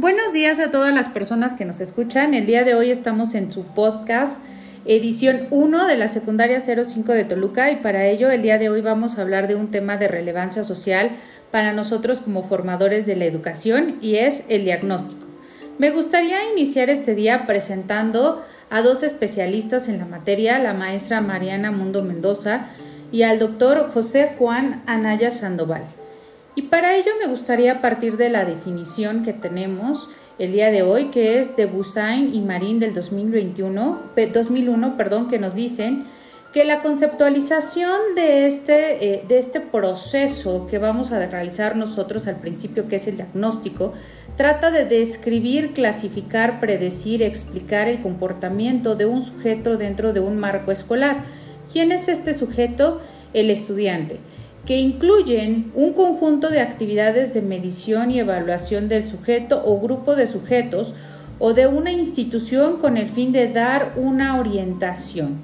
Buenos días a todas las personas que nos escuchan. El día de hoy estamos en su podcast edición 1 de la secundaria 05 de Toluca y para ello el día de hoy vamos a hablar de un tema de relevancia social para nosotros como formadores de la educación y es el diagnóstico. Me gustaría iniciar este día presentando a dos especialistas en la materia, la maestra Mariana Mundo Mendoza y al doctor José Juan Anaya Sandoval. Y para ello me gustaría partir de la definición que tenemos el día de hoy, que es de Busain y Marín del 2021, 2001, perdón, que nos dicen que la conceptualización de este, eh, de este proceso que vamos a realizar nosotros al principio, que es el diagnóstico, trata de describir, clasificar, predecir, explicar el comportamiento de un sujeto dentro de un marco escolar. ¿Quién es este sujeto? El estudiante que incluyen un conjunto de actividades de medición y evaluación del sujeto o grupo de sujetos o de una institución con el fin de dar una orientación.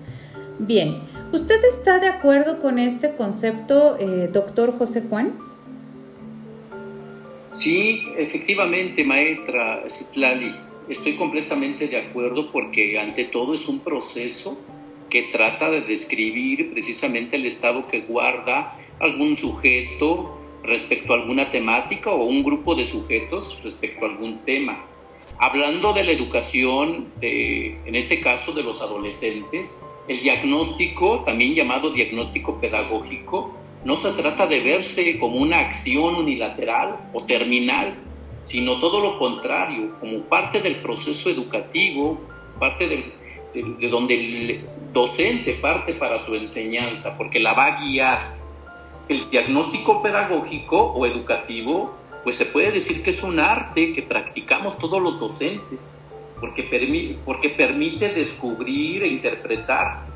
Bien, ¿usted está de acuerdo con este concepto, eh, doctor José Juan? Sí, efectivamente, maestra Citlali, estoy completamente de acuerdo porque ante todo es un proceso que trata de describir precisamente el estado que guarda algún sujeto respecto a alguna temática o un grupo de sujetos respecto a algún tema. Hablando de la educación, en este caso de los adolescentes, el diagnóstico, también llamado diagnóstico pedagógico, no se trata de verse como una acción unilateral o terminal, sino todo lo contrario, como parte del proceso educativo, parte de, de donde el docente parte para su enseñanza, porque la va a guiar el diagnóstico pedagógico o educativo, pues se puede decir que es un arte que practicamos todos los docentes, porque, permite descubrir e interpretar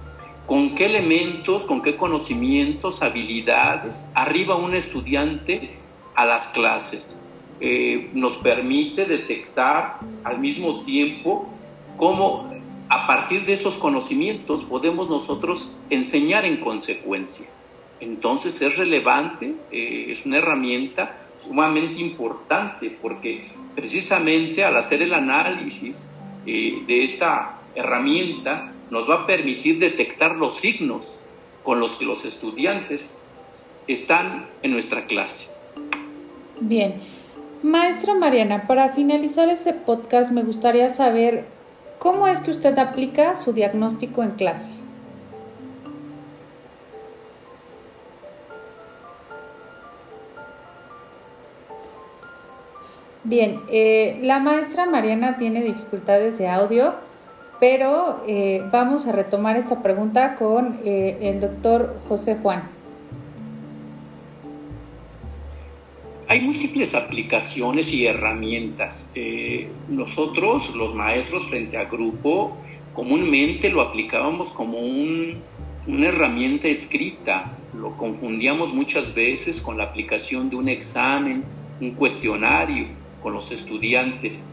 con qué elementos, con qué conocimientos, habilidades arriba un estudiante a las clases. Eh, nos permite detectar al mismo tiempo cómo a partir de esos conocimientos podemos nosotros enseñar en consecuencia. Entonces es relevante, eh, es una herramienta sumamente importante porque precisamente al hacer el análisis eh, de esta herramienta nos va a permitir detectar los signos con los que los estudiantes están en nuestra clase. Bien, maestra Mariana, para finalizar ese podcast me gustaría saber cómo es que usted aplica su diagnóstico en clase. Bien, eh, la maestra Mariana tiene dificultades de audio, pero eh, vamos a retomar esta pregunta con eh, el doctor José Juan. Hay múltiples aplicaciones y herramientas. nosotros, los maestros frente a grupo, comúnmente lo aplicábamos como una herramienta escrita. Lo confundíamos muchas veces con la aplicación de un examen, un cuestionario con los estudiantes.